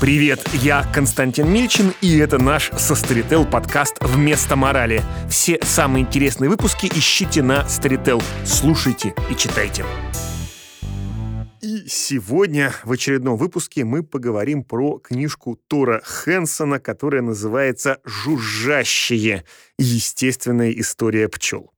Привет, я Константин Мильчин, и это наш со Storytel подкаст «Вместо морали». Все самые интересные выпуски ищите на Storytel. Слушайте и читайте. И сегодня в очередном выпуске мы поговорим про книжку Тора Хэнсона, которая называется «Жужжащие. Естественная история пчел».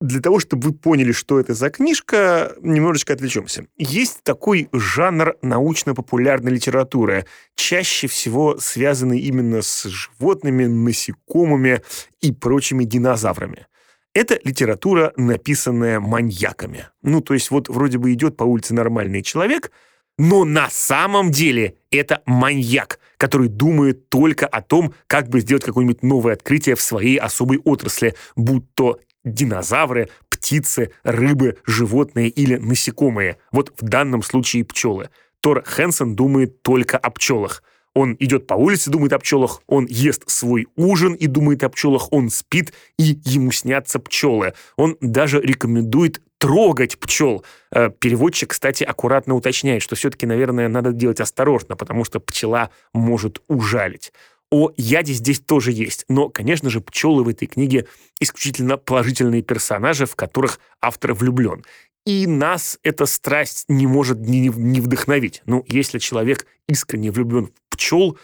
Для того, чтобы вы поняли, что это за книжка, немножечко отвлечемся. Есть такой жанр научно-популярной литературы, чаще всего связанный именно с животными, насекомыми и прочими динозаврами. Это литература, написанная маньяками. Ну, то есть вот вроде бы идет по улице нормальный человек, но на самом деле это маньяк, который думает только о том, как бы сделать какое-нибудь новое открытие в своей особой отрасли, будь то динозавры, птицы, рыбы, животные или насекомые. Вот в данном случае пчелы. Тор Хэнсон думает только о пчелах. Он идет по улице, думает о пчелах, он ест свой ужин и думает о пчелах, он спит, и ему снятся пчелы. Он даже рекомендует трогать пчел. Э, переводчик, кстати, аккуратно уточняет, что все-таки, наверное, надо делать осторожно, потому что пчела может ужалить. О яде здесь тоже есть, но, конечно же, пчелы в этой книге исключительно положительные персонажи, в которых автор влюблен. И нас эта страсть не может не, не вдохновить. Ну, если человек искренне влюблен в пчел,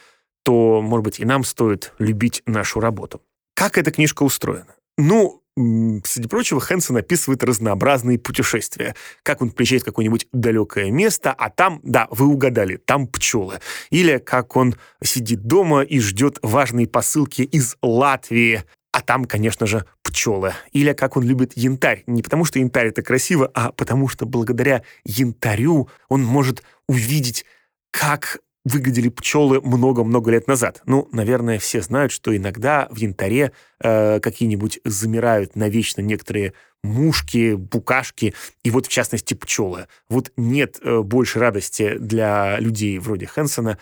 то, может быть, и нам стоит любить нашу работу. Как эта книжка устроена? Ну, среди прочего, Хэнсон описывает разнообразные путешествия. Как он приезжает в какое-нибудь далекое место, а там, да, вы угадали, там пчелы. Или как он сидит дома и ждет важные посылки из Латвии, а там, конечно же, пчелы. Или как он любит янтарь. Не потому, что янтарь это красиво, а потому что благодаря янтарю он может увидеть, как выглядели пчелы много-много лет назад. Ну, наверное, все знают, что иногда в янтаре э, какие-нибудь замирают навечно некоторые мушки, букашки, и вот в частности пчелы. Вот нет э, больше радости для людей вроде Хэнсона,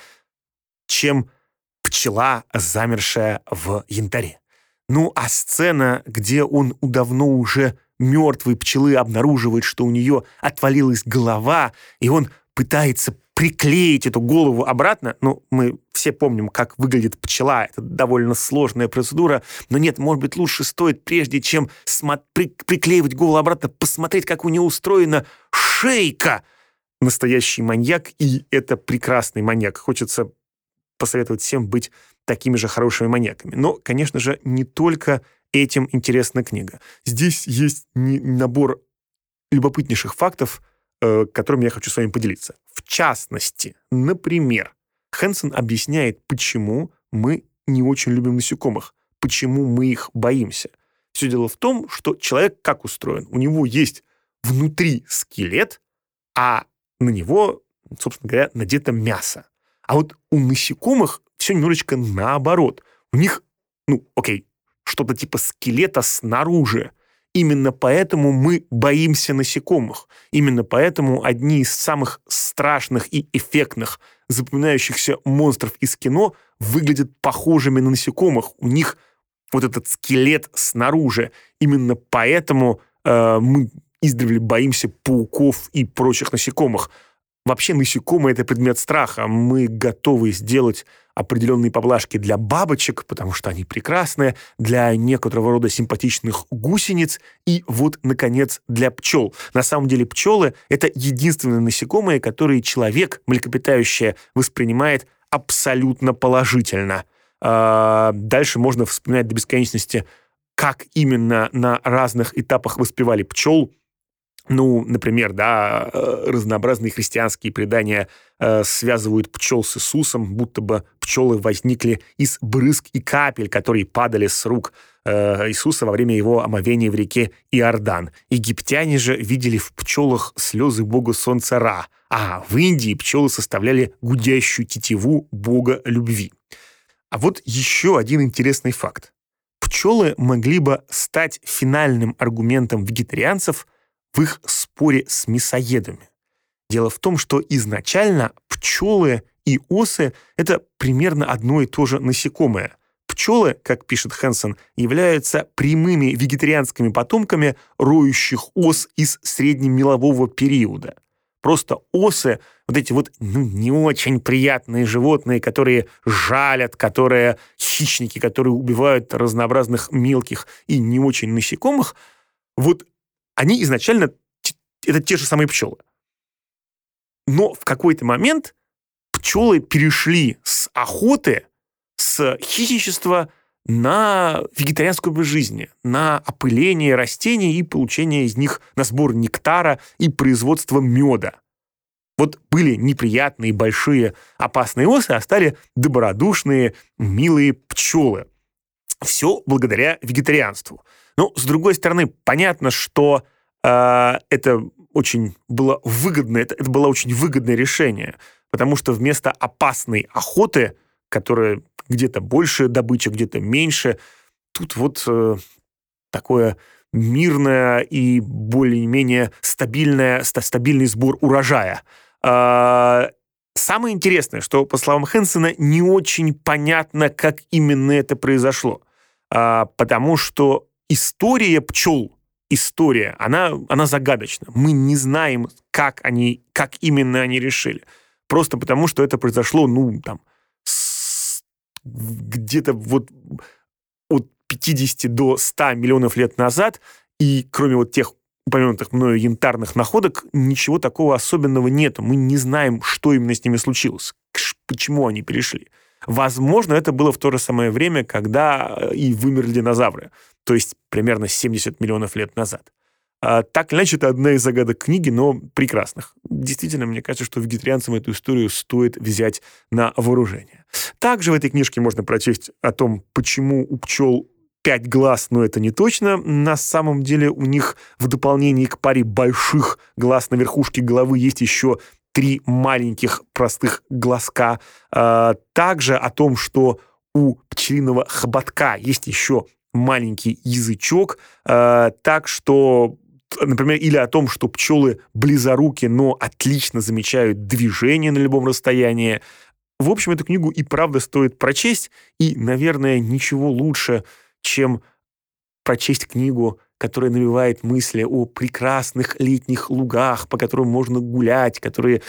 чем пчела, замершая в янтаре. Ну, а сцена, где он у давно уже мертвой пчелы обнаруживает, что у нее отвалилась голова, и он пытается приклеить эту голову обратно, ну, мы все помним, как выглядит пчела, это довольно сложная процедура, но нет, может быть, лучше стоит, прежде чем при приклеивать голову обратно, посмотреть, как у нее устроена шейка. Настоящий маньяк, и это прекрасный маньяк. Хочется посоветовать всем быть такими же хорошими маньяками. Но, конечно же, не только этим интересна книга. Здесь есть набор любопытнейших фактов, Э, которым я хочу с вами поделиться. В частности, например, Хэнсон объясняет, почему мы не очень любим насекомых, почему мы их боимся. Все дело в том, что человек как устроен? У него есть внутри скелет, а на него, собственно говоря, надето мясо. А вот у насекомых все немножечко наоборот. У них, ну, окей, что-то типа скелета снаружи, Именно поэтому мы боимся насекомых. Именно поэтому одни из самых страшных и эффектных, запоминающихся монстров из кино выглядят похожими на насекомых. У них вот этот скелет снаружи. Именно поэтому э, мы издревле боимся пауков и прочих насекомых. Вообще насекомые — это предмет страха. Мы готовы сделать определенные поблажки для бабочек, потому что они прекрасные, для некоторого рода симпатичных гусениц и вот, наконец, для пчел. На самом деле пчелы — это единственные насекомые, которые человек, млекопитающее, воспринимает абсолютно положительно. А, дальше можно вспоминать до бесконечности, как именно на разных этапах воспевали пчел, ну, например, да, э, разнообразные христианские предания э, связывают пчел с Иисусом, будто бы пчелы возникли из брызг и капель, которые падали с рук э, Иисуса во время его омовения в реке Иордан. Египтяне же видели в пчелах слезы бога солнца Ра, а в Индии пчелы составляли гудящую тетиву бога любви. А вот еще один интересный факт. Пчелы могли бы стать финальным аргументом вегетарианцев – в их споре с мясоедами. Дело в том, что изначально пчелы и осы — это примерно одно и то же насекомое. Пчелы, как пишет Хэнсон, являются прямыми вегетарианскими потомками роющих ос из среднемелового периода. Просто осы, вот эти вот ну, не очень приятные животные, которые жалят, которые хищники, которые убивают разнообразных мелких и не очень насекомых, вот они изначально это те же самые пчелы. Но в какой-то момент пчелы перешли с охоты, с хищничества на вегетарианскую образ жизни, на опыление растений и получение из них на сбор нектара и производство меда. Вот были неприятные, большие, опасные осы, а стали добродушные, милые пчелы. Все благодаря вегетарианству. Но, с другой стороны, понятно, что э, это очень было выгодное, это, это было очень выгодное решение, потому что вместо опасной охоты, которая где-то больше добыча, где-то меньше, тут вот э, такое мирное и более-менее стабильное, стабильный сбор урожая. Э, самое интересное, что, по словам Хэнсона, не очень понятно, как именно это произошло, э, потому что история пчел история, она, она загадочна. Мы не знаем, как они, как именно они решили. Просто потому, что это произошло, ну, там, где-то вот от 50 до 100 миллионов лет назад, и кроме вот тех упомянутых мною янтарных находок, ничего такого особенного нет. Мы не знаем, что именно с ними случилось, почему они перешли. Возможно, это было в то же самое время, когда э, и вымерли динозавры то есть примерно 70 миллионов лет назад. А, так или иначе, это одна из загадок книги, но прекрасных. Действительно, мне кажется, что вегетарианцам эту историю стоит взять на вооружение. Также в этой книжке можно прочесть о том, почему у пчел пять глаз, но это не точно. На самом деле у них в дополнении к паре больших глаз на верхушке головы есть еще три маленьких простых глазка. А, также о том, что у пчелиного хоботка есть еще маленький язычок, э, так что например, или о том, что пчелы близоруки, но отлично замечают движение на любом расстоянии. В общем, эту книгу и правда стоит прочесть, и, наверное, ничего лучше, чем прочесть книгу, которая навевает мысли о прекрасных летних лугах, по которым можно гулять, которые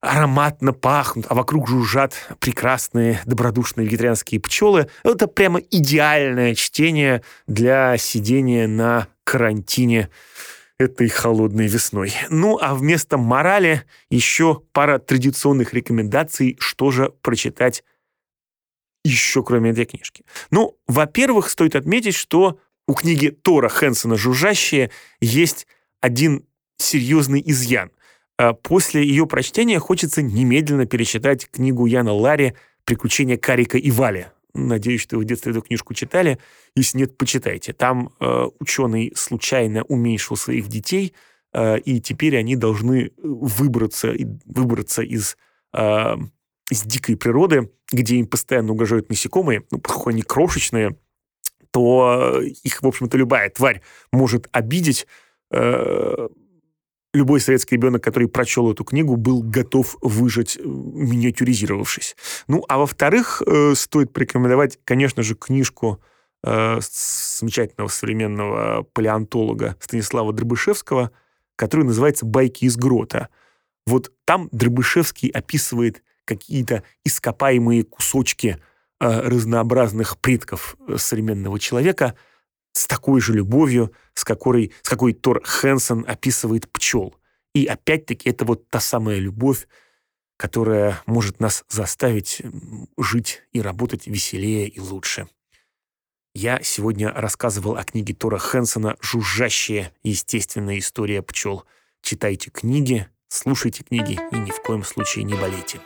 ароматно пахнут, а вокруг жужжат прекрасные добродушные вегетарианские пчелы. Это прямо идеальное чтение для сидения на карантине этой холодной весной. Ну, а вместо морали еще пара традиционных рекомендаций, что же прочитать еще кроме этой книжки. Ну, во-первых, стоит отметить, что у книги Тора Хэнсона «Жужжащие» есть один серьезный изъян – а после ее прочтения хочется немедленно перечитать книгу Яна Ларри «Приключения Карика и Вали». Надеюсь, что вы в детстве эту книжку читали. Если нет, почитайте. Там э, ученый случайно уменьшил своих детей, э, и теперь они должны выбраться, выбраться из, э, из дикой природы, где им постоянно угрожают насекомые, ну, поскольку они крошечные, то их, в общем-то, любая тварь может обидеть. Э, любой советский ребенок, который прочел эту книгу, был готов выжить, э, миниатюризировавшись. Ну, а во-вторых, э, стоит порекомендовать, конечно же, книжку э, замечательного современного палеонтолога Станислава Дробышевского, которая называется «Байки из грота». Вот там Дробышевский описывает какие-то ископаемые кусочки разнообразных предков современного человека – с такой же любовью, с какой, с какой Тор Хэнсон описывает пчел. И опять-таки это вот та самая любовь, которая может нас заставить жить и работать веселее и лучше. Я сегодня рассказывал о книге Тора Хэнсона «Жужжащая естественная история пчел». Читайте книги, слушайте книги и ни в коем случае не болейте.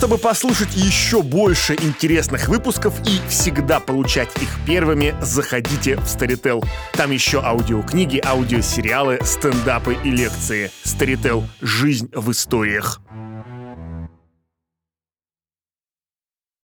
Чтобы послушать еще больше интересных выпусков и всегда получать их первыми, заходите в Storytel. Там еще аудиокниги, аудиосериалы, стендапы и лекции. Storytel. Жизнь в историях.